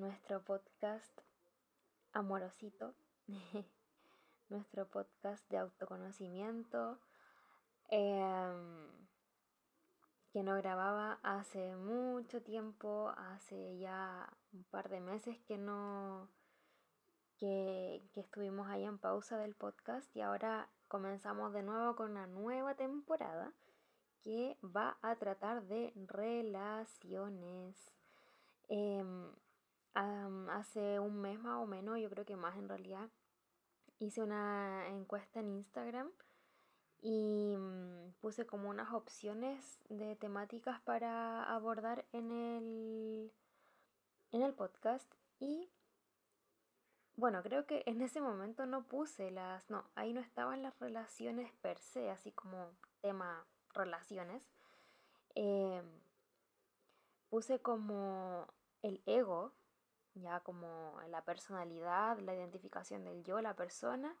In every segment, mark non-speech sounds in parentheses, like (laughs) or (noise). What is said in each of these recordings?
nuestro podcast amorosito, (laughs) nuestro podcast de autoconocimiento em, que no grababa hace mucho tiempo, hace ya un par de meses que no que, estuvimos ahí en pausa del podcast y ahora comenzamos de nuevo con una nueva temporada que va a tratar de relaciones. Hace un mes más o menos, yo creo que más en realidad, hice una encuesta en Instagram y mm, puse como unas opciones de temáticas para abordar en el, en el podcast y bueno, creo que en ese momento no puse las, no, ahí no estaban las relaciones per se, así como tema relaciones. Em, puse como el ego, ya como la personalidad, la identificación del yo, la persona.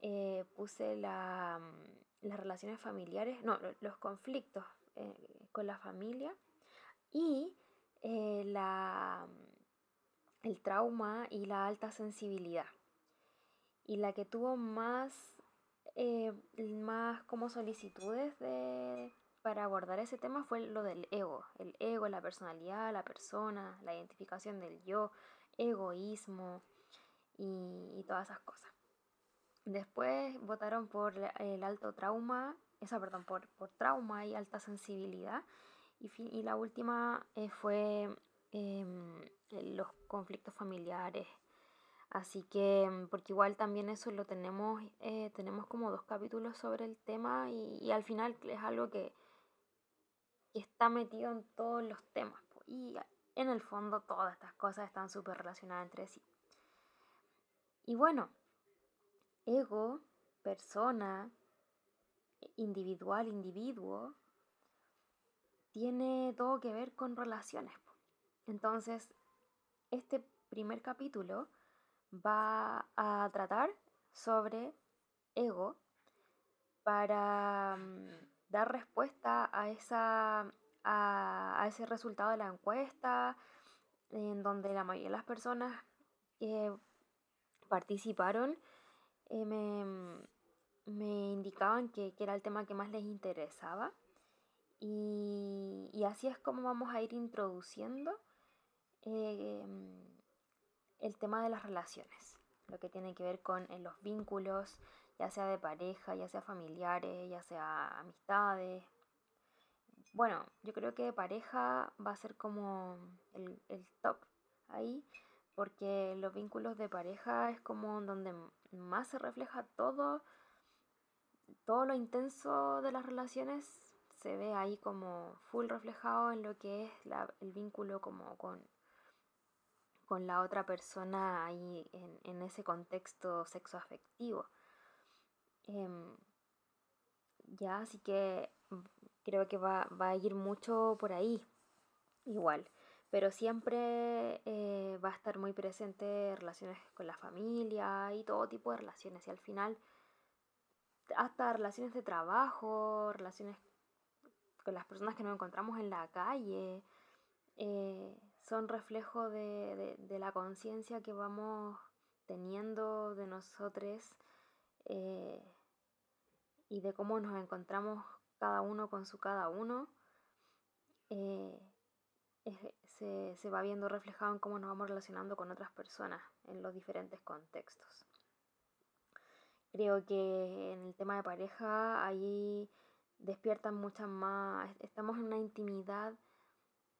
Eh, puse la, mm, las relaciones familiares, no, los conflictos eh, con la familia y eh, la el trauma y la alta sensibilidad. Y la que tuvo más, más como solicitudes de, para abordar ese tema fue lo del ego. El ego, la personalidad, la persona, la identificación del yo, egoísmo y, todas esas cosas. Después votaron por el alto trauma, esa, perdón, por, por trauma y alta sensibilidad. Y, y la última eh, fue Em, los conflictos familiares. Así que, em, porque igual también eso lo tenemos, eh, tenemos como dos capítulos sobre el tema y, al final es algo que, está metido en todos los temas. Y en el fondo todas estas cosas están súper relacionadas entre sí. Y bueno, ego, persona, individual, individuo, tiene todo que ver con relaciones. Entonces, este primer capítulo va a tratar sobre ego para mm, dar respuesta a, esa, a, ese resultado de la encuesta, en donde la mayoría de las personas que participaron eh, me, indicaban que, era el tema que más les interesaba. y así es como vamos a ir introduciendo Em, el tema de las relaciones, lo que tiene que ver con los vínculos, ya sea de pareja, ya sea familiares, ya sea amistades. Bueno, yo creo que pareja va a ser como el, el top ahí, porque los vínculos de pareja es como donde más se refleja todo, todo lo intenso de las relaciones se ve ahí como full reflejado en lo que es el vínculo como con con la otra persona ahí en, ese contexto sexoafectivo. Em, ya, así que creo que va, a ir mucho por ahí, igual. Pero siempre eh, va a estar muy presente relaciones con la familia y todo tipo de relaciones. Y al final, hasta relaciones de trabajo, relaciones con las personas que nos encontramos en la calle. Eh, son reflejo de, la conciencia que vamos teniendo de nosotros eh, y de cómo nos encontramos cada uno con su cada uno. Eh, se, se, va viendo reflejado en cómo nos vamos relacionando con otras personas en los diferentes contextos. Creo que en el tema de pareja ahí despiertan muchas más, estamos en una intimidad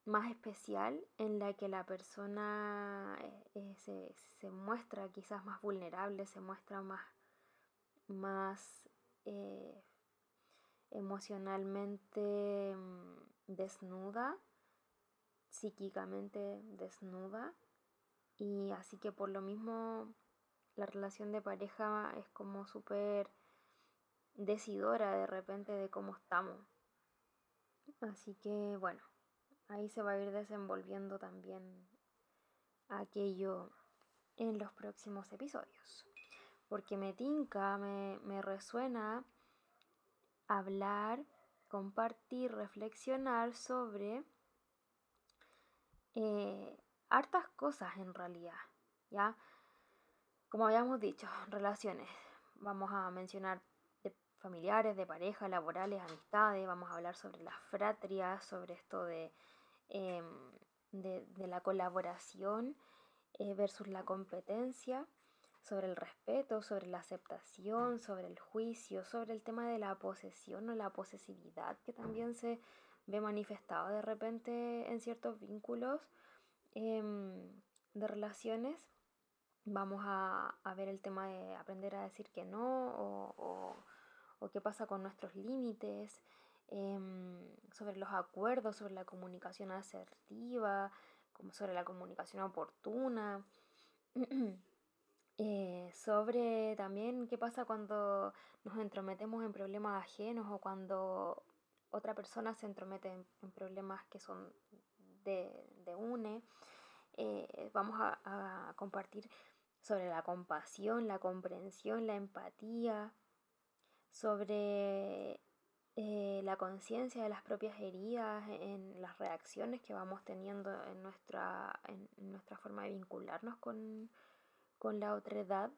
más especial en la que la persona eh, eh, se, muestra quizás más vulnerable, se muestra más, más eh, emocionalmente mm, desnuda, psíquicamente desnuda. Y así que por lo mismo la relación de pareja es como súper decidora de repente de cómo estamos. Así que bueno, ahí se va a ir desenvolviendo también aquello en los próximos episodios. Porque me tinca, me, me resuena hablar, compartir, reflexionar sobre eh, hartas cosas en realidad, ¿ya? Como habíamos dicho, relaciones. Vamos a mencionar de familiares, de pareja, laborales, amistades, vamos a hablar sobre las fratrias, sobre esto de, em, de, la colaboración eh, versus la competencia sobre el respeto, sobre la aceptación, sobre el juicio, sobre el tema de la posesión o la posesividad que también se ve manifestado de repente en ciertos vínculos em, de relaciones. Vamos a, ver el tema de aprender a decir que no o, qué pasa con nuestros límites, em, sobre los acuerdos, sobre la comunicación asertiva, como sobre la comunicación oportuna. (clears throat) Eh, sobre también qué pasa cuando nos entrometemos en problemas ajenos o cuando otra persona se entromete en, problemas que son de, UNE. Eh, vamos a, compartir sobre la compasión, la comprensión, la empatía, sobre eh, la conciencia de las propias heridas, en las reacciones que vamos teniendo en nuestra, en nuestra forma de vincularnos con, con la otra edad.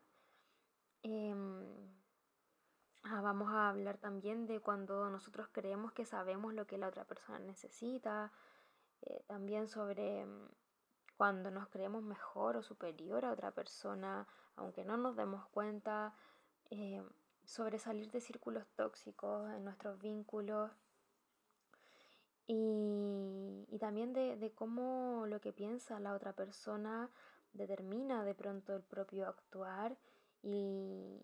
Em, ah, vamos a hablar también de cuando nosotros creemos que sabemos lo que la otra persona necesita. Eh, también sobre em, cuando nos creemos mejor o superior a otra persona, aunque no nos demos cuenta. Em, sobre salir de círculos tóxicos en nuestros vínculos. Y, también de, de, cómo lo que piensa la otra persona determina de pronto el propio actuar y,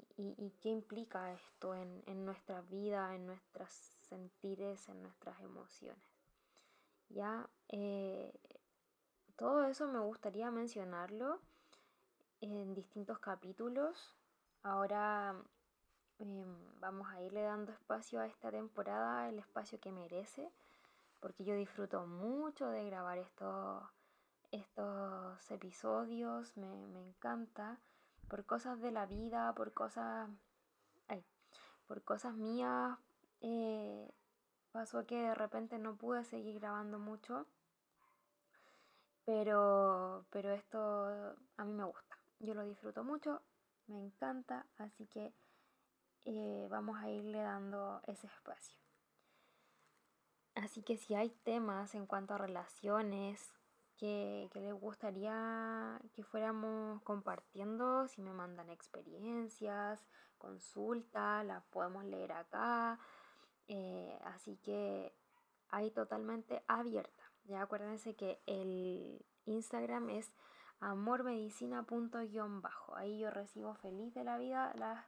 qué implica esto en, nuestra vida, en nuestros sentires, en nuestras emociones. Ya, eh, todo eso me gustaría mencionarlo en distintos capítulos. Ahora em, vamos a irle dando espacio a esta temporada, el espacio que merece, porque yo disfruto mucho de grabar estos estos episodios, me, encanta, por cosas de la vida, por cosas, por cosas mías, eh, pasó que de repente no pude seguir grabando mucho, pero, pero esto a mí me gusta, yo lo disfruto mucho, me encanta, así que eh, vamos a irle dando ese espacio. Así que si hay temas en cuanto a relaciones, que, les gustaría que fuéramos compartiendo, si me mandan experiencias, consultas, las podemos leer acá. Eh, así que ahí totalmente abierta. Ya acuérdense que el Instagram es amormedicina.bajo. Ahí yo recibo feliz de la vida las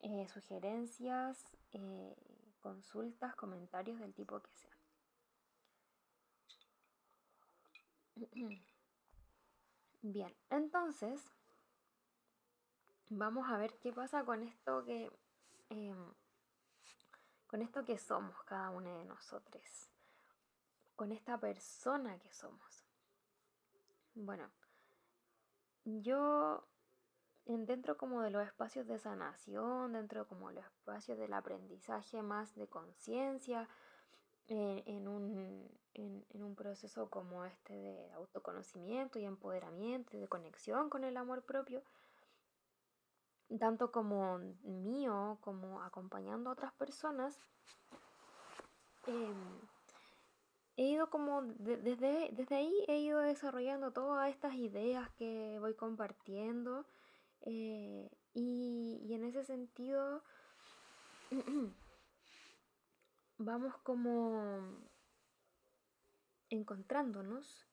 eh, sugerencias, eh, consultas, comentarios del tipo que sea. (clears throat) Bien, entonces vamos a ver qué pasa con esto que em, con esto que somos cada uno de nosotros, con esta persona que somos. Bueno, yo dentro como de los espacios de sanación, dentro como de los espacios del aprendizaje más de conciencia, en, un, en, un, proceso como este de autoconocimiento y empoderamiento de conexión con el amor propio, tanto como mío como acompañando a otras personas, em, he ido como desde, desde ahí he ido desarrollando todas estas ideas que voy compartiendo eh, y, y en ese sentido (clears throat) vamos como encontrándonos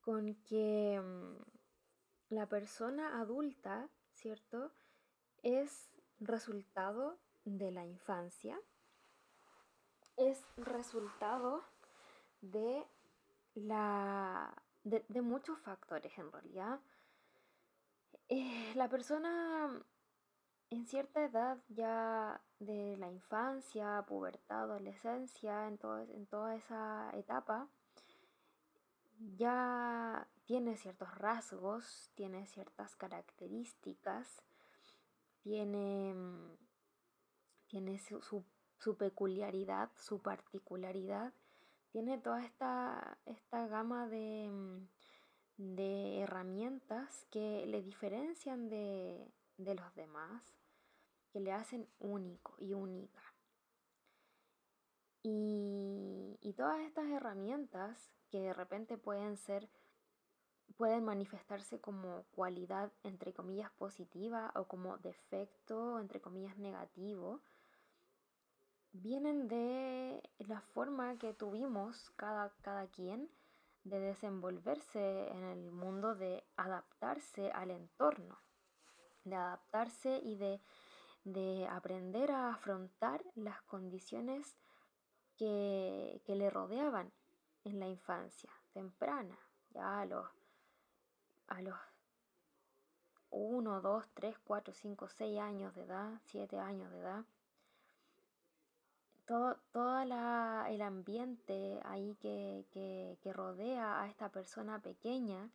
con que mm, la persona adulta, ¿cierto? Es resultado de la infancia, es resultado de la de, muchos factores en realidad. Eh, la persona en cierta edad ya de la infancia, pubertad, adolescencia, en, en toda esa etapa, ya tiene ciertos rasgos, tiene ciertas características tiene, mm, tiene su, su, peculiaridad, su particularidad, tiene toda esta, esta gama de, mm, de herramientas que le diferencian de, de los demás, que le hacen único y única. Y, todas estas herramientas que de repente pueden ser, pueden manifestarse como cualidad entre comillas positiva o como defecto entre comillas negativo, vienen de la forma que tuvimos cada, cada quien de desenvolverse en el mundo, de adaptarse al entorno, de adaptarse y de, de aprender a afrontar las condiciones que, que, le rodeaban en la infancia temprana, ya a los, a los 1, 2, 3, 4, 5, 6 años de edad, 7 años de edad. Todo, el ambiente ahí que, rodea a esta persona pequeña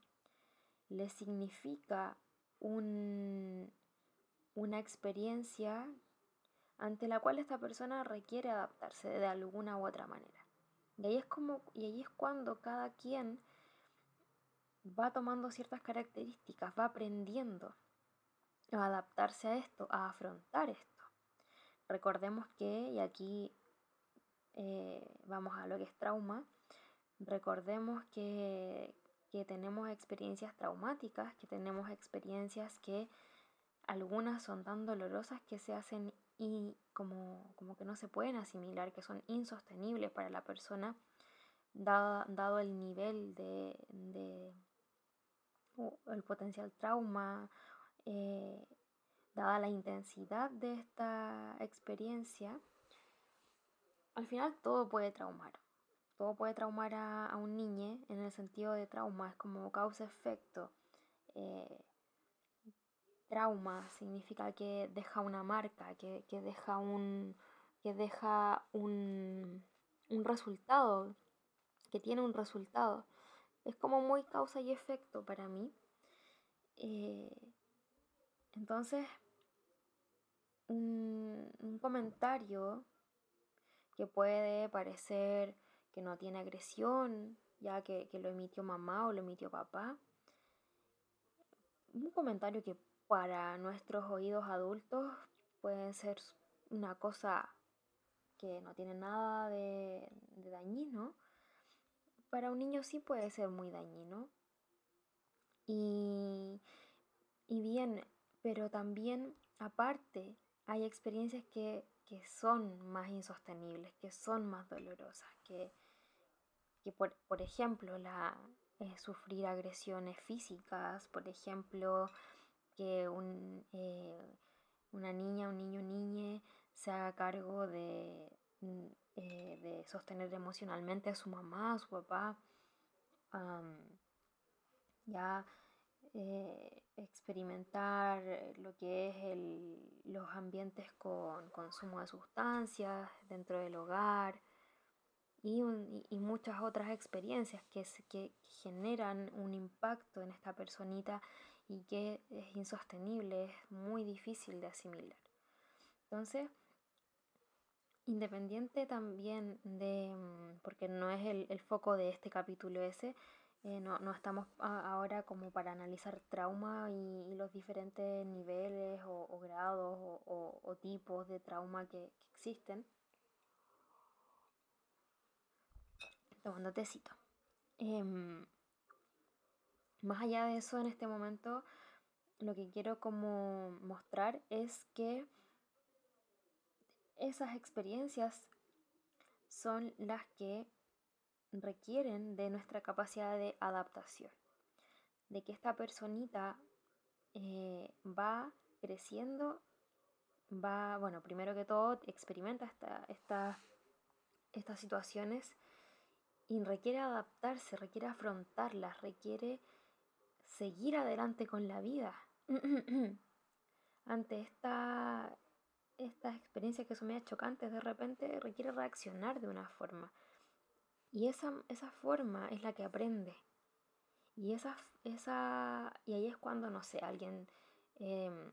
le significa una experiencia ante la cual esta persona requiere adaptarse de alguna u otra manera. Y ahí es, como, y es cuando cada quien va tomando ciertas características, va aprendiendo a adaptarse a esto, a afrontar esto. Recordemos que, y aquí eh, vamos a lo que es trauma, recordemos que, tenemos experiencias traumáticas, que tenemos experiencias que algunas son tan dolorosas que se hacen y como, como que no se pueden asimilar, que son insostenibles para la persona, dado, el nivel de, el potencial trauma, eh, dada la intensidad de esta experiencia, al final todo puede traumar. Todo puede traumar a, un niño en el sentido de trauma, es como causa-efecto. Eh, trauma significa que deja una marca, que, deja un. que deja un, resultado, que tiene un resultado. Es como muy causa y efecto para mí. Eh, entonces, un, un comentario que puede parecer que no tiene agresión, ya que, lo emitió mamá o lo emitió papá. Un comentario que para nuestros oídos adultos puede ser una cosa que no tiene nada de, dañino. Para un niño sí puede ser muy dañino. Y, y bien, pero también aparte hay experiencias que que son más insostenibles, que son más dolorosas, que, que por, por, ejemplo la, eh, sufrir agresiones físicas, por ejemplo que un, eh, una niña, un niño, niñe se haga cargo de, mm, eh, de sostener emocionalmente a su mamá, a su papá, ya eh, experimentar lo que es el, los ambientes con consumo de sustancias dentro del hogar y, y muchas otras experiencias que, que generan un impacto en esta personita y que es insostenible, es muy difícil de asimilar. Entonces, independiente también de, mm, porque no es el, el foco de este capítulo ese, eh, no, estamos ahora como para analizar trauma y, los diferentes niveles o, grados o, tipos de trauma que, existen. Tomando tecito. Em, más allá de eso, en este momento, lo que quiero como mostrar es que esas experiencias son las que requieren de nuestra capacidad de adaptación, de que esta personita eh, va creciendo, va, bueno, primero que todo experimenta esta, estas situaciones y requiere adaptarse, requiere afrontarlas, requiere seguir adelante con la vida. (clears throat) Ante esta, estas experiencias que son medio chocantes, de repente requiere reaccionar de una forma y esa, esa forma es la que aprende. Y, esa, esa, y ahí es cuando, no sé, alguien em,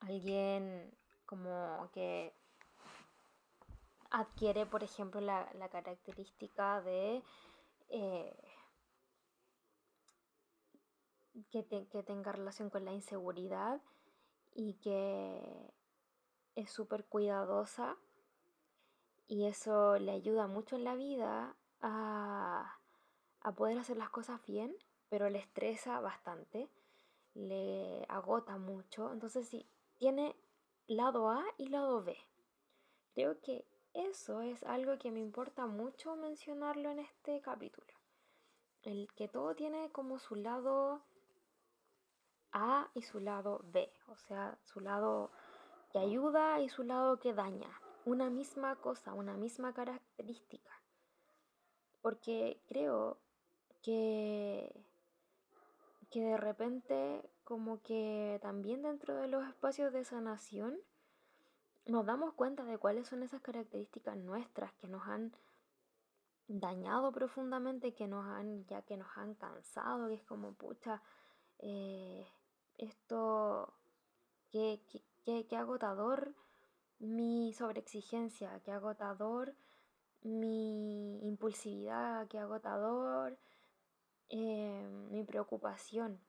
alguien como que adquiere, por ejemplo, la, característica de eh, que, tenga relación con la inseguridad y que es súper cuidadosa y eso le ayuda mucho en la vida a, a poder hacer las cosas bien, pero le estresa bastante, le agota mucho. Entonces sí, tiene lado A y lado B. Creo que eso es algo que me importa mucho mencionarlo en este capítulo. El que todo tiene como su lado A y su lado B, o sea, su lado que ayuda y su lado que daña. Una misma cosa, una misma característica. Porque creo que, que de repente como que también dentro de los espacios de sanación nos damos cuenta de cuáles son esas características nuestras que nos han dañado profundamente, que nos han, ya que nos han cansado, que es como, pucha, eh, esto, qué, agotador mi sobreexigencia, qué agotador mi impulsividad, qué agotador eh, mi preocupación.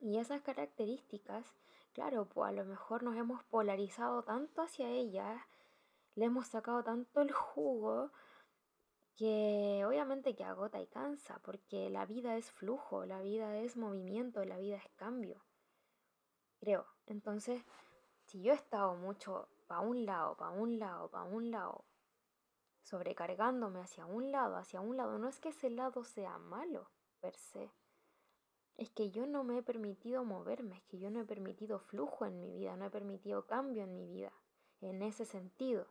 Y esas características Claro, pues a lo mejor nos hemos polarizado tanto hacia ella, le hemos sacado tanto el jugo, que obviamente que agota y cansa, porque la vida es flujo, la vida es movimiento, la vida es cambio. Creo. Entonces, si yo he estado mucho para un lado, para un lado, para un lado, sobrecargándome hacia un lado, hacia un lado, no es que ese lado sea malo per se, es que yo no me he permitido moverme, es que yo no he permitido flujo en mi vida, no he permitido cambio en mi vida, en ese sentido.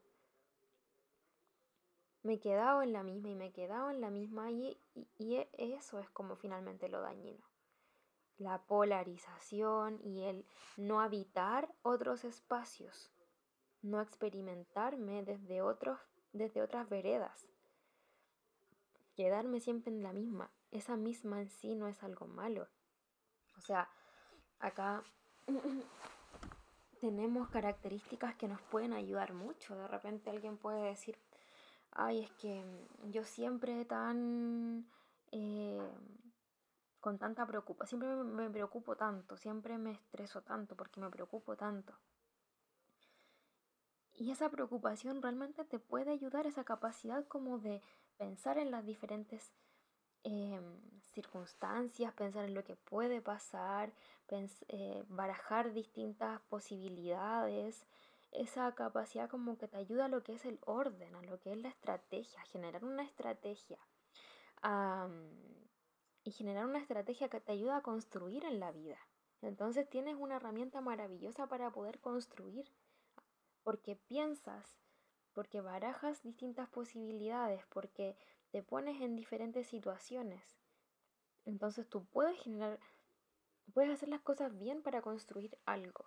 Me he quedado en la misma y me he quedado en la misma y, y, e, eso es como finalmente lo dañino. La polarización y el no habitar otros espacios, no experimentarme desde, otros, desde otras veredas, quedarme siempre en la misma esa misma en sí no es algo malo. O sea, acá (clears throat) tenemos características que nos pueden ayudar mucho. De repente alguien puede decir, ay, es que yo siempre tan... Eh, con tanta preocupación, siempre me preocupo tanto, siempre me estreso tanto porque me preocupo tanto. Y esa preocupación realmente te puede ayudar, esa capacidad como de pensar en las diferentes Em, circunstancias, pensar en lo que puede pasar, eh, barajar distintas posibilidades, esa capacidad como que te ayuda a lo que es el orden, a lo que es la estrategia, generar una estrategia. y generar una estrategia que te ayuda a construir en la vida. Entonces tienes una herramienta maravillosa para poder construir, porque piensas, porque barajas distintas posibilidades, porque te pones en diferentes situaciones. Entonces tú puedes generar, puedes hacer las cosas bien para construir algo.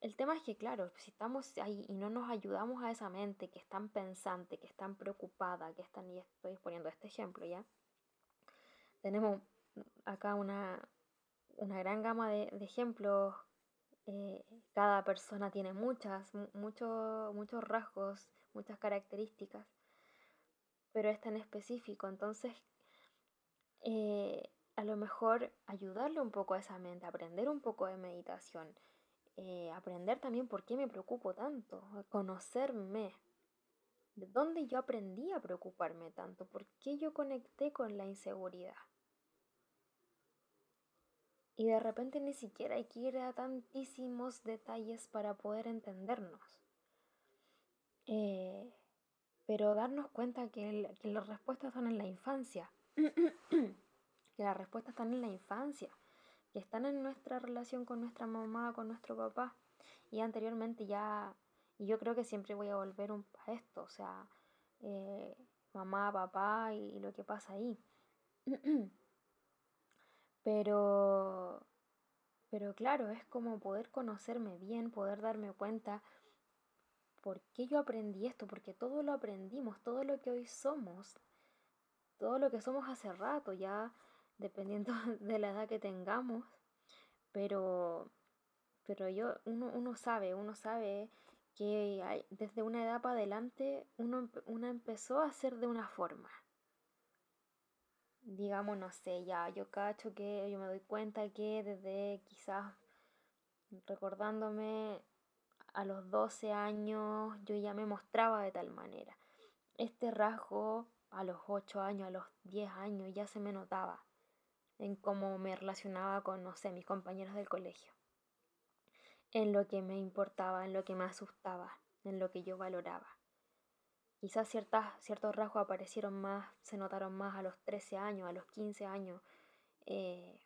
El tema es que, claro, si estamos ahí y no nos ayudamos a esa mente que es tan pensante, que es tan preocupada, que están, y estoy poniendo este ejemplo ya, tenemos acá una, una gran gama de, ejemplos. Eh, cada persona tiene muchas, muchos muchos rasgos, muchas características pero es tan específico. Entonces, eh, a lo mejor ayudarle un poco a esa mente, aprender un poco de meditación, eh, aprender también por qué me preocupo tanto, conocerme, de dónde yo aprendí a preocuparme tanto, por qué yo conecté con la inseguridad. Y de repente ni siquiera hay que ir a tantísimos detalles para poder entendernos. Eh, pero darnos cuenta que, las respuestas están en la infancia, (clears throat) que las respuestas están en la infancia, que están en nuestra relación con nuestra mamá, con nuestro papá. Y anteriormente ya, y yo creo que siempre voy a volver a esto, o sea, eh, mamá, papá y, lo que pasa ahí. (clears throat) pero, pero claro, es como poder conocerme bien, poder darme cuenta ¿por qué yo aprendí esto? Porque todo lo aprendimos, todo lo que hoy somos, todo lo que somos hace rato, ya dependiendo (laughs) de la edad que tengamos, pero pero yo, uno, uno sabe, uno sabe que desde una edad para adelante uno, uno empezó a hacer de una forma. Digamos, no sé, ya yo cacho que yo me doy cuenta que desde quizás recordándome a los 12 años yo ya me mostraba de tal manera. Este rasgo a los 8 años, a los 10 años ya se me notaba en cómo me relacionaba con, no sé, mis compañeros del colegio en lo que me importaba, en lo que me asustaba, en lo que yo valoraba. Quizás ciertas, ciertos rasgos aparecieron más, se notaron más a los 13 años, a los 15 años. Eh,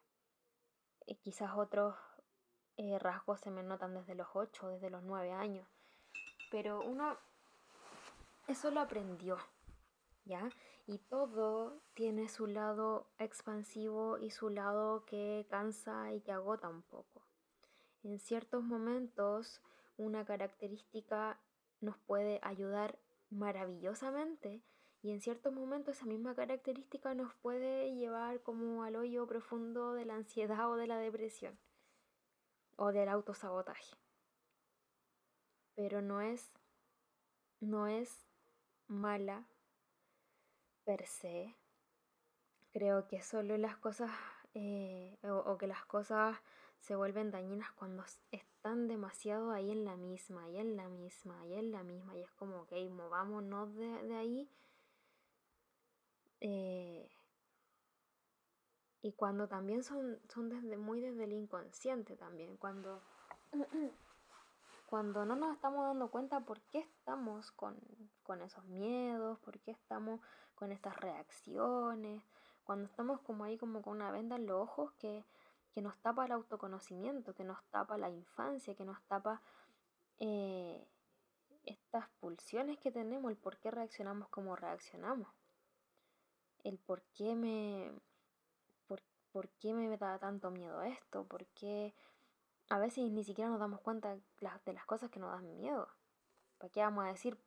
eh, quizás otros eh, rasgos se me notan desde los 8, desde los 9 años. Pero uno eso lo aprendió, ¿ya? Y todo tiene su lado expansivo y su lado que cansa y que agota un poco. En ciertos momentos una característica nos puede ayudar maravillosamente y en ciertos momentos esa misma característica nos puede llevar como al hoyo profundo de la ansiedad o de la depresión o del autosabotaje. Pero no es no es mala per se. Creo que solo las cosas eh, o que las cosas se vuelven dañinas cuando están demasiado ahí en la misma, ahí en la misma, ahí en la misma, y es como, ok, movámonos de, de ahí. Eh, y cuando también son, son desde, muy desde el inconsciente también, cuando, (clears throat) cuando no nos estamos dando cuenta por qué estamos con, con esos miedos, por qué estamos con estas reacciones, cuando estamos como ahí como con una venda en los ojos que que nos tapa el autoconocimiento, que nos tapa la infancia, que nos tapa eh, estas pulsiones que tenemos, el por qué reaccionamos como reaccionamos, el por qué me, por, qué me da tanto miedo esto, por qué a veces ni siquiera nos damos cuenta de las cosas que nos dan miedo. ¿Para qué vamos a decir?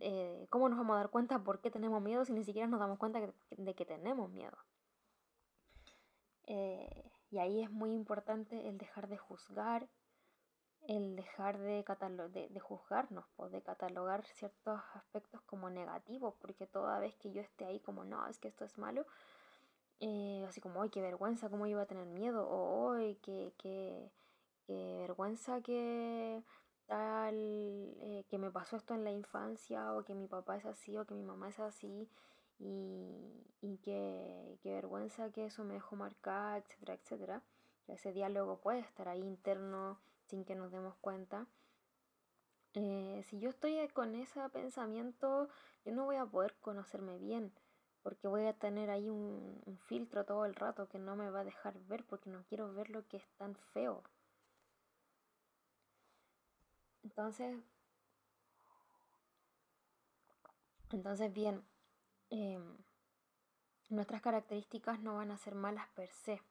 Eh, ¿Cómo nos vamos a dar cuenta por qué tenemos miedo si ni siquiera nos damos cuenta de que tenemos miedo? Eh, y ahí es muy importante el dejar de juzgar, el dejar de, de, de juzgarnos, pues, de catalogar ciertos aspectos como negativos, porque toda vez que yo esté ahí como, no, es que esto es malo, eh, así como, ¡ay, qué vergüenza! ¿Cómo iba a tener miedo? O, ¡ay, qué, qué, vergüenza que tal, eh, que me pasó esto en la infancia, o que mi papá es así, o que mi mamá es así, y, y qué, vergüenza que eso me dejó marcar, etcétera, etcétera. Ese diálogo puede estar ahí interno sin que nos demos cuenta. Eh, si yo estoy con ese pensamiento, yo no voy a poder conocerme bien, porque voy a tener ahí un, un filtro todo el rato que no me va a dejar ver, porque no quiero ver lo que es tan feo. Entonces, entonces bien, Em, nuestras características no van a ser malas per se.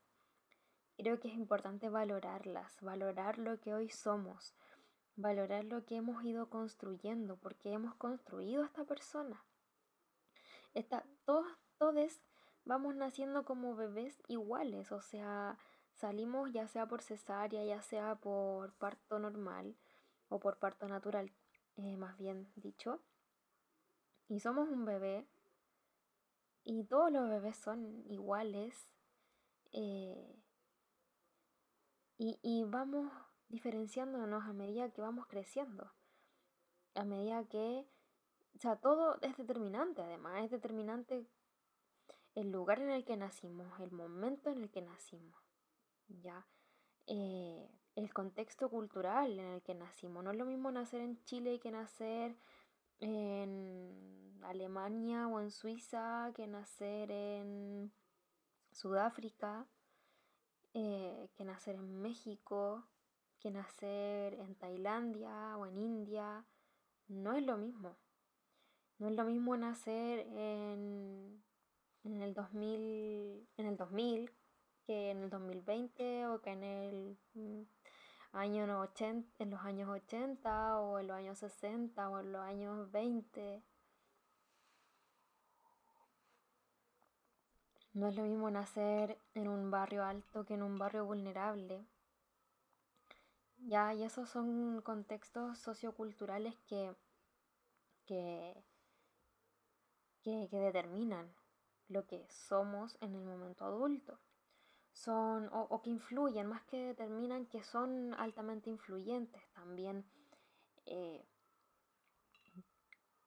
Creo que es importante valorarlas, valorar lo que hoy somos, valorar lo que hemos ido construyendo, porque hemos construido esta persona. Esta, todos, todos vamos naciendo como bebés iguales, o sea, salimos ya sea por cesárea, ya sea por parto normal o por parto natural, eh, más bien dicho. Y somos un bebé y todos los bebés son iguales. Eh, y, vamos diferenciándonos a medida que vamos creciendo. A medida que... O sea, todo es determinante además. Es determinante el lugar en el que nacimos, el momento en el que nacimos. ¿Ya? Eh, el contexto cultural en el que nacimos. No es lo mismo nacer en Chile que nacer en Alemania o en Suiza que nacer en Sudáfrica, eh, que nacer en México, que nacer en Tailandia o en India. No es lo mismo. No es lo mismo nacer en, en, el 2000, en el 2000 que en el 2020 o que en el años 80, en los años 80 o en los años 60 o en los años 20. No es lo mismo nacer en un barrio alto que en un barrio vulnerable. Ya, y esos son contextos socioculturales que, que, que, determinan lo que somos en el momento adulto. Son, o, que influyen, más que determinan, que son altamente influyentes también. Eh,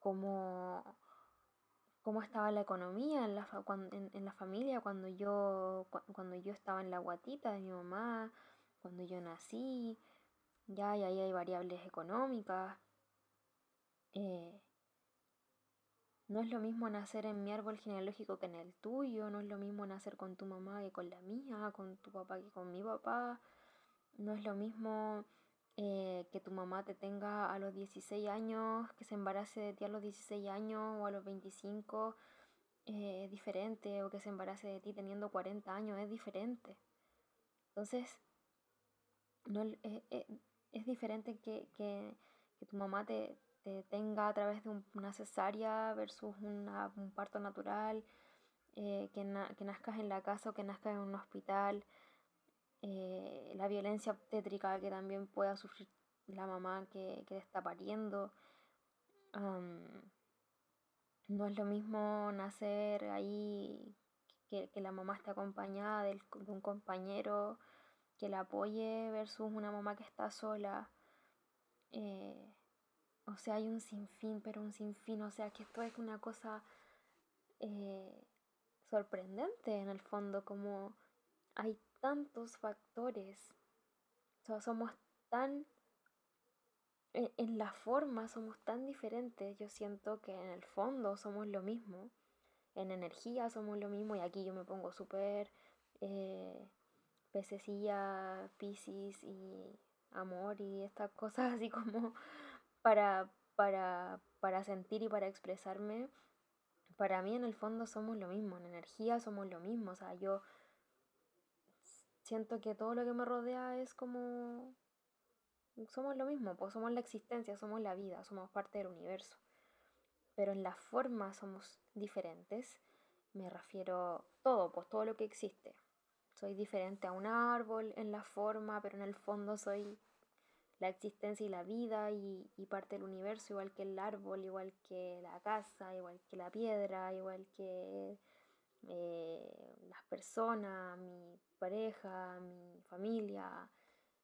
como cómo estaba la economía en la, en, la familia cuando yo, cuando yo estaba en la guatita de mi mamá, cuando yo nací, ya, y ahí hay variables económicas. Eh, no es lo mismo nacer en mi árbol genealógico que en el tuyo, no es lo mismo nacer con tu mamá que con la mía, con tu papá que con mi papá, no es lo mismo eh, que tu mamá te tenga a los 16 años, que se embarace de ti a los 16 años o a los 25 eh, es diferente, o que se embarace de ti teniendo 40 años es diferente. Entonces, no, eh, es diferente que, tu mamá te, tenga a través de una cesárea versus un parto natural, que, que nazcas en la casa o que nazcas en un hospital. Eh, la violencia obstétrica que también pueda sufrir la mamá que, está pariendo. no es lo mismo nacer ahí, que, la mamá esté acompañada de un compañero que la apoye versus una mamá que está sola. Eh, o sea, hay un sinfín, pero un sinfín. O sea, que esto es una cosa eh, sorprendente en el fondo, como hay tantos factores. somos tan... E, en, la forma somos tan diferentes. Yo siento que en el fondo somos lo mismo. En energía somos lo mismo. Y aquí yo me pongo súper eh, pececilla, piscis y amor y estas cosas así como para, para, para sentir y para expresarme. Para mí en el fondo somos lo mismo. En energía somos lo mismo. O sea, yo siento que todo lo que me rodea es como... Somos lo mismo, pues somos la existencia, somos la vida, somos parte del universo. Pero en la forma somos diferentes. Me refiero todo, pues todo lo que existe. Soy diferente a un árbol en la forma, pero en el fondo soy la existencia y la vida y, parte del universo, igual que el árbol, igual que la casa, igual que la piedra, igual que eh, las personas, mi pareja, mi familia,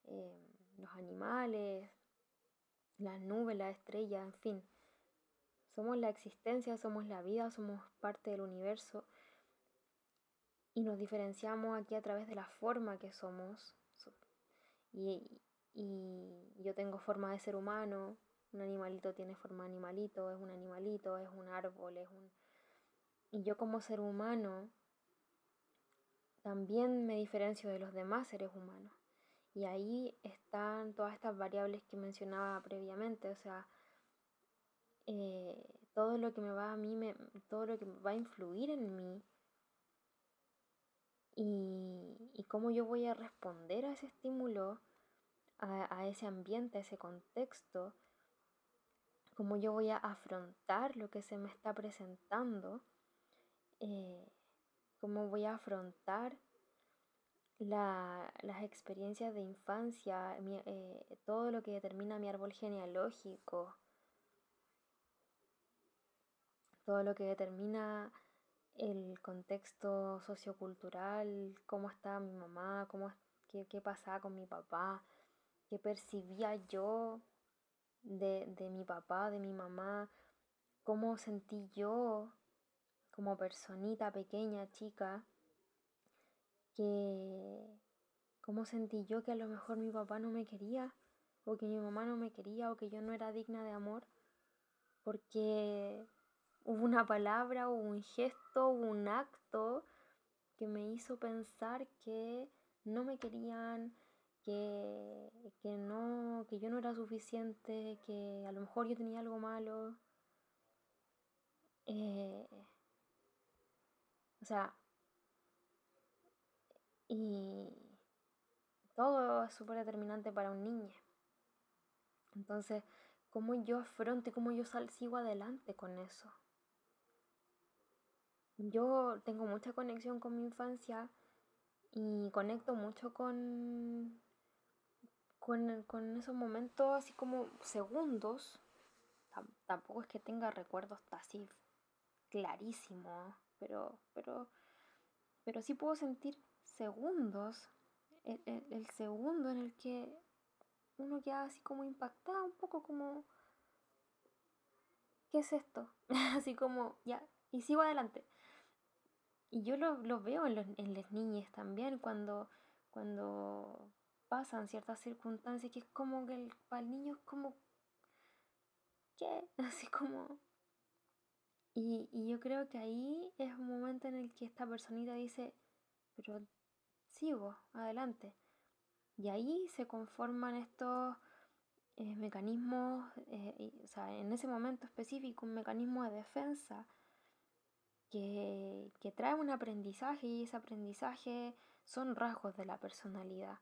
em, los animales, las nubes, las estrellas, en fin. Somos la existencia, somos la vida, somos parte del universo y nos diferenciamos aquí a través de la forma que somos. Y, y yo tengo forma de ser humano, un animalito tiene forma de animalito, es un animalito, es un árbol, es un... Y yo como ser humano también me diferencio de los demás seres humanos. Y ahí están todas estas variables que mencionaba previamente, o sea, eh, todo lo que me va a mí, me, todo lo que va a influir en mí y, y, cómo yo voy a responder a ese estímulo, a, ese ambiente, a ese contexto, cómo yo voy a afrontar lo que se me está presentando. Eh, cómo voy a afrontar las experiencias de infancia, eh, todo lo que determina mi árbol genealógico, todo lo que determina el contexto sociocultural, cómo estaba mi mamá, cómo, qué, qué pasaba con mi papá, qué percibía yo de, de mi papá, de mi mamá, cómo sentí yo como personita pequeña, chica, que cómo sentí yo que a lo mejor mi papá no me quería, o que mi mamá no me quería, o que yo no era digna de amor, porque hubo una palabra, hubo un gesto, hubo un acto que me hizo pensar que no me querían, que, que, no, que yo no era suficiente, que a lo mejor yo tenía algo malo. Eh, o sea, y todo es súper determinante para un niño. Entonces, ¿cómo yo afronto y cómo yo sigo adelante con eso? Yo tengo mucha conexión con mi infancia y conecto mucho con, con, con esos momentos así como segundos, tampoco es que tenga recuerdos así clarísimos, pero, pero, pero sí puedo sentir segundos, el, segundo en el que uno queda así como impactado, un poco como, ¿qué es esto? (laughs) así como, ya, y sigo adelante. Y yo lo, veo en, en las niñas también, cuando, cuando pasan ciertas circunstancias, que es como que el, para el niño es como, ¿qué? (laughs) Así como... Y, y yo creo que ahí es un momento en el que esta personita dice, pero sigo, adelante. Y ahí se conforman estos eh, mecanismos, eh, o sea, en ese momento específico, un mecanismo de defensa que, que trae un aprendizaje y ese aprendizaje son rasgos de la personalidad.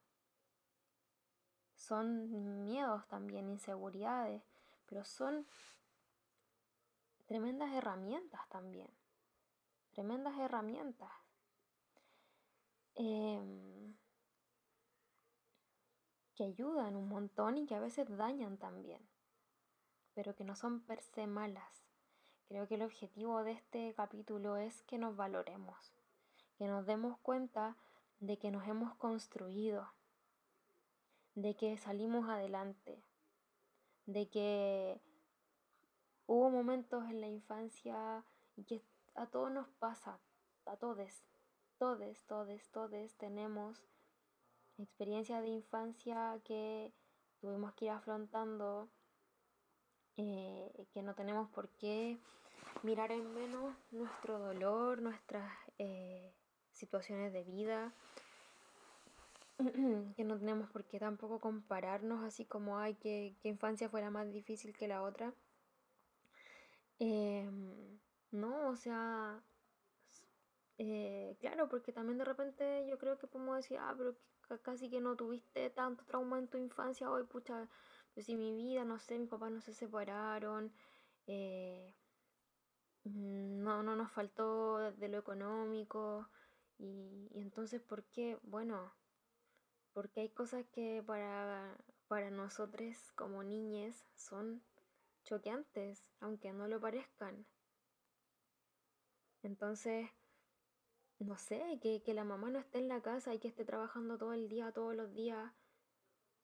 Son miedos también, inseguridades, pero son tremendas herramientas también. Tremendas herramientas. Em, que ayudan un montón y que a veces dañan también, pero que no son per se malas. Creo que el objetivo de este capítulo es que nos valoremos, que nos demos cuenta de que nos hemos construido, de que salimos adelante, de que hubo momentos en la infancia y que a todos nos pasa, a todos, todos, todos, todos tenemos experiencias de infancia que tuvimos que ir afrontando, eh, que no tenemos por qué mirar en menos nuestro dolor, nuestras eh, situaciones de vida, (clears throat) que no tenemos por qué tampoco compararnos así como hay que, infancia fuera más difícil que la otra. Em, no, o sea, eh, claro, porque también de repente yo creo que podemos decir, ah, pero casi que no tuviste tanto trauma en tu infancia, hoy, pucha, pues si mi vida, no sé, mis papás no se separaron, eh, no, no nos faltó de lo económico, y, y entonces, ¿por qué? Bueno, porque hay cosas que para, para nosotros como niñas son choqueantes, aunque no lo parezcan. Entonces, no sé, que, la mamá no esté en la casa y que esté trabajando todo el día, todos los días.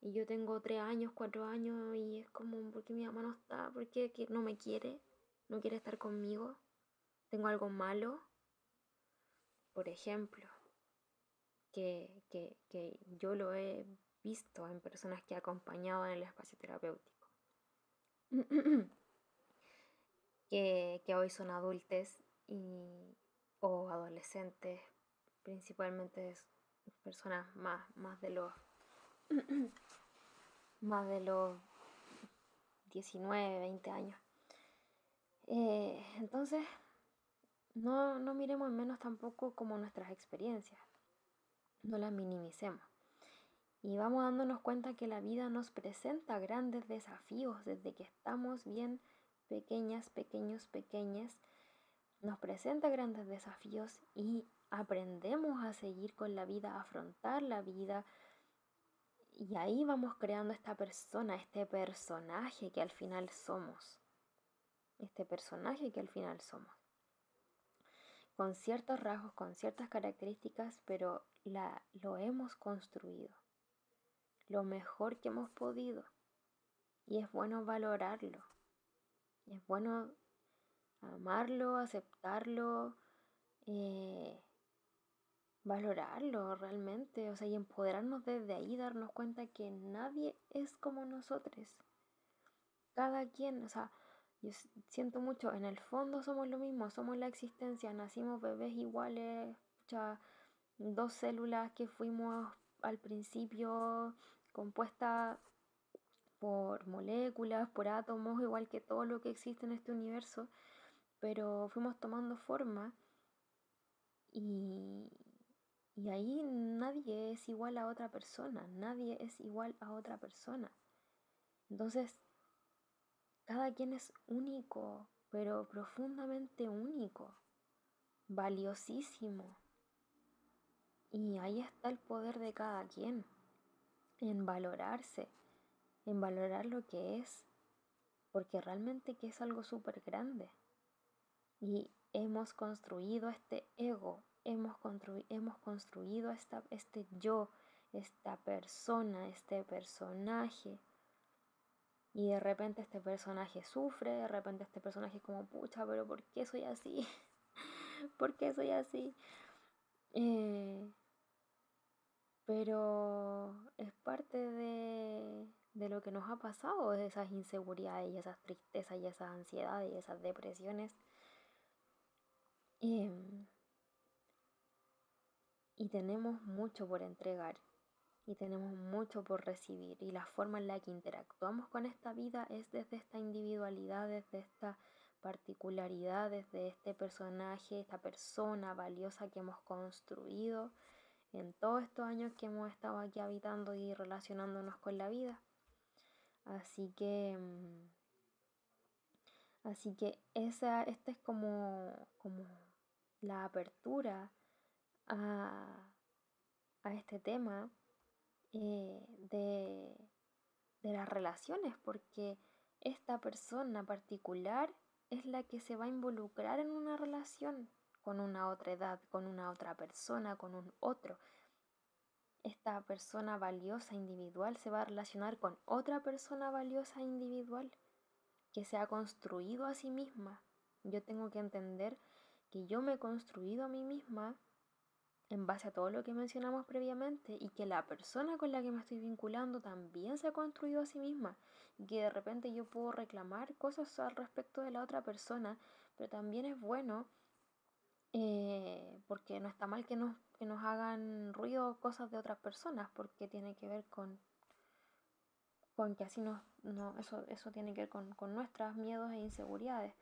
Y yo tengo tres años, cuatro años y es como, ¿por qué mi mamá no está? ¿Por qué no me quiere? ¿No quiere estar conmigo? ¿Tengo algo malo? Por ejemplo, que, yo lo he visto en personas que he acompañado en el espacio terapéutico. (clears throat) que, que hoy son adultos y, o adolescentes, principalmente personas más, más de los (clears throat) más de los 19, 20 años. Eh, entonces, no, no miremos en menos tampoco como nuestras experiencias, no las minimicemos. Y vamos dándonos cuenta que la vida nos presenta grandes desafíos desde que estamos bien pequeñas, pequeños, pequeñas nos presenta grandes desafíos y aprendemos a seguir con la vida, a afrontar la vida. Y ahí vamos creando esta persona, este personaje que al final somos. Este personaje que al final somos. Con ciertos rasgos, con ciertas características, pero la, lo hemos construido. Lo mejor que hemos podido. Y es bueno valorarlo. Es bueno amarlo, aceptarlo, eh, valorarlo realmente, o sea, y empoderarnos desde ahí, darnos cuenta que nadie es como nosotros. Cada quien, o sea, yo siento mucho, en el fondo somos lo mismo, somos la existencia, nacimos bebés iguales, sea, dos células que fuimos al principio compuestas por moléculas, por átomos, igual que todo lo que existe en este universo pero fuimos tomando forma y, y ahí nadie es igual a otra persona, nadie es igual a otra persona. Entonces, cada quien es único, pero profundamente único, valiosísimo. Y ahí está el poder de cada quien. en valorarse, en valorar lo que es, porque realmente que es algo súper grande. Y hemos construido este ego, hemos, hemos construido esta, este yo, esta persona, este personaje. Y de repente este personaje sufre, de repente este personaje es como, pucha, pero ¿por qué soy así? (laughs) ¿Por qué soy así? Eh, pero es parte de, de lo que nos ha pasado, de esas inseguridades y esas tristezas y esas ansiedades y esas depresiones. Em, y tenemos mucho por entregar y tenemos mucho por recibir y la forma en la que interactuamos con esta vida es desde esta individualidad, desde esta particularidad, desde este personaje, esta persona valiosa que hemos construido en todos estos años que hemos estado aquí habitando y relacionándonos con la vida. Así que, mm, así que esa, esta es como, como la apertura a, este tema eh, de, de las relaciones, porque esta persona particular es la que se va a involucrar en una relación con una otra edad, con una otra persona, con un otro. Esta persona valiosa individual se va a relacionar con otra persona valiosa individual que se ha construido a sí misma. Yo tengo que entender que yo me he construido a mí misma en base a todo lo que mencionamos previamente y que la persona con la que me estoy vinculando también se ha construido a sí misma y que de repente yo puedo reclamar cosas al respecto de la otra persona, pero también es bueno eh, porque no está mal que nos, que nos hagan ruido cosas de otras personas, porque tiene que ver con, con que así no, no eso, eso tiene que ver con, con nuestros miedos e inseguridades.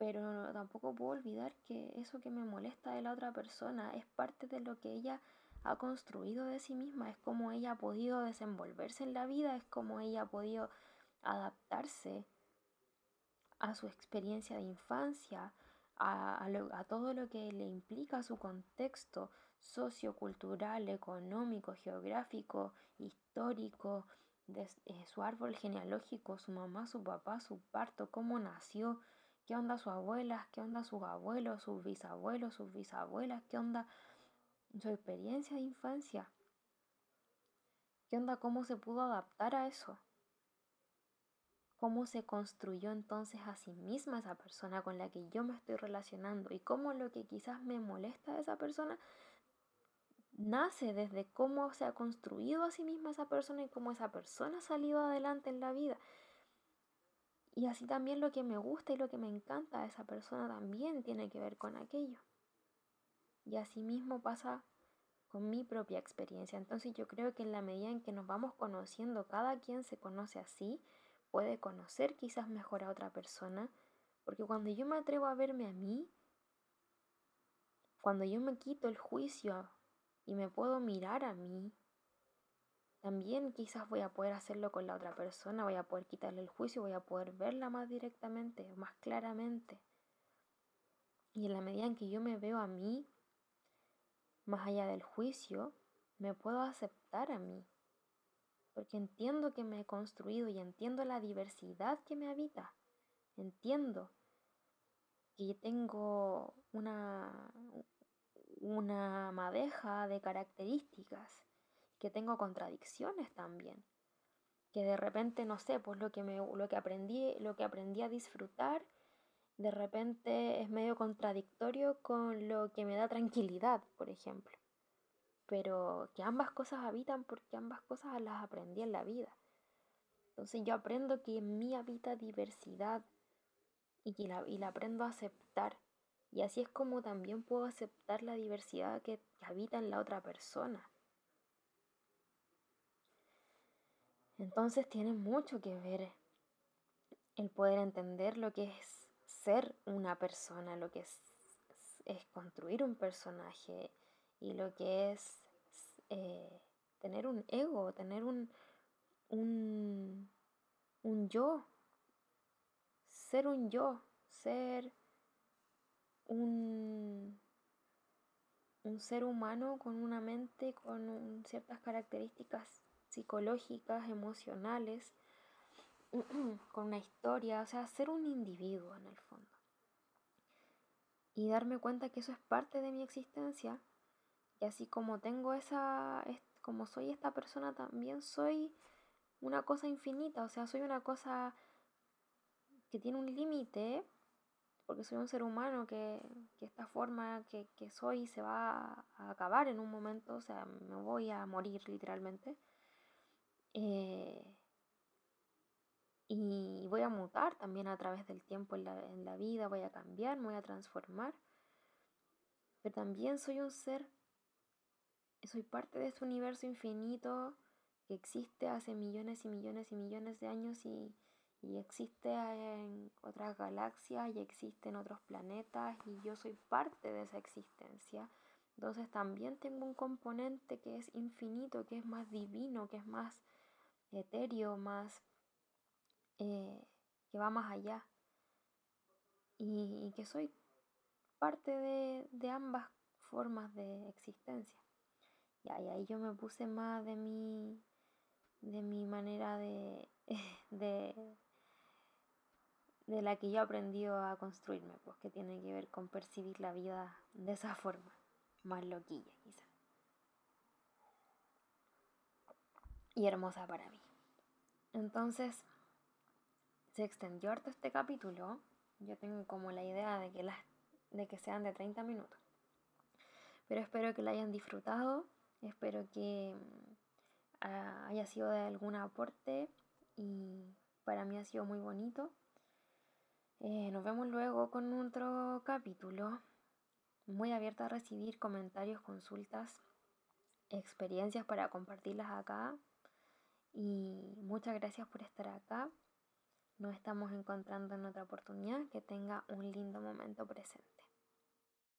Pero tampoco puedo olvidar que eso que me molesta de la otra persona es parte de lo que ella ha construido de sí misma, es como ella ha podido desenvolverse en la vida, es como ella ha podido adaptarse a su experiencia de infancia, a, todo lo que le implica su contexto sociocultural, económico, geográfico, histórico, de, eh, su árbol genealógico, su mamá, su papá, su parto, cómo nació, qué onda su abuela, qué onda sus abuelos, sus bisabuelos, sus bisabuelas, qué onda su experiencia de infancia, qué onda cómo se pudo adaptar a eso cómo se construyó entonces a sí misma esa persona con la que yo me estoy relacionando y cómo lo que quizás me molesta de esa persona nace desde cómo se ha construido a sí misma esa persona y cómo esa persona ha salido adelante en la vida. Y así también lo que me gusta y lo que me encanta de esa persona también tiene que ver con aquello. Y así mismo pasa con mi propia experiencia. Entonces yo creo que en la medida en que nos vamos conociendo, cada quien se conoce así, puede conocer quizás mejor a otra persona, porque cuando yo me atrevo a verme a mí, cuando yo me quito el juicio y me puedo mirar a mí, también quizás voy a poder hacerlo con la otra persona, voy a poder quitarle el juicio, voy a poder verla más directamente, más claramente. Y en la medida en que yo me veo a mí, más allá del juicio, me puedo aceptar a mí porque entiendo que me he construido y entiendo la diversidad que me habita. Entiendo que tengo una, una madeja de características, que tengo contradicciones también, que de repente no sé, pues lo que me lo que aprendí, lo que aprendí a disfrutar de repente es medio contradictorio con lo que me da tranquilidad, por ejemplo pero que ambas cosas habitan porque ambas cosas las aprendí en la vida. Entonces yo aprendo que en mí habita diversidad y que la, y la aprendo a aceptar. Y así es como también puedo aceptar la diversidad que, que habita en la otra persona. Entonces tiene mucho que ver el poder entender lo que es ser una persona, lo que es, construir un personaje y lo que es eh, tener un ego, tener un, un, un yo, ser un yo, ser un, un ser humano con una mente, con ciertas características psicológicas, emocionales, (clears throat) con una historia, o sea, ser un individuo en el fondo. Y darme cuenta que eso es parte de mi existencia. Y así como tengo esa, como soy esta persona, también soy una cosa infinita, o sea, soy una cosa que tiene un límite, porque soy un ser humano que, esta forma que, soy se va a acabar en un momento, o sea, me voy a morir literalmente. Eh, y voy a mutar también a través del tiempo en la, en la vida, voy a cambiar, voy a transformar. Pero también soy un ser, soy parte de este universo infinito que existe hace millones y millones y millones de años y, y existe en otras galaxias y existe en otros planetas y yo soy parte de esa existencia. Entonces también tengo un componente que es infinito, que es más divino, que es más etéreo, más eh, que va más allá. Y, que soy parte de, de ambas formas de existencia. Y ahí yo me puse más de mi de mi manera de, (laughs) de, de la que yo he aprendido a construirme, pues que tiene que ver con percibir la vida de esa forma, más loquilla quizá. Y hermosa para mí. Entonces, se extendió harto este capítulo. Yo tengo como la idea de que, las, de que sean de 30 minutos. Pero espero que la hayan disfrutado. Espero que haya sido de algún aporte y para mí ha sido muy bonito. Eh, nos vemos luego con otro capítulo. Muy abierta a recibir comentarios, consultas, experiencias para compartirlas acá. Y muchas gracias por estar acá. Nos estamos encontrando en otra oportunidad. Que tenga un lindo momento presente.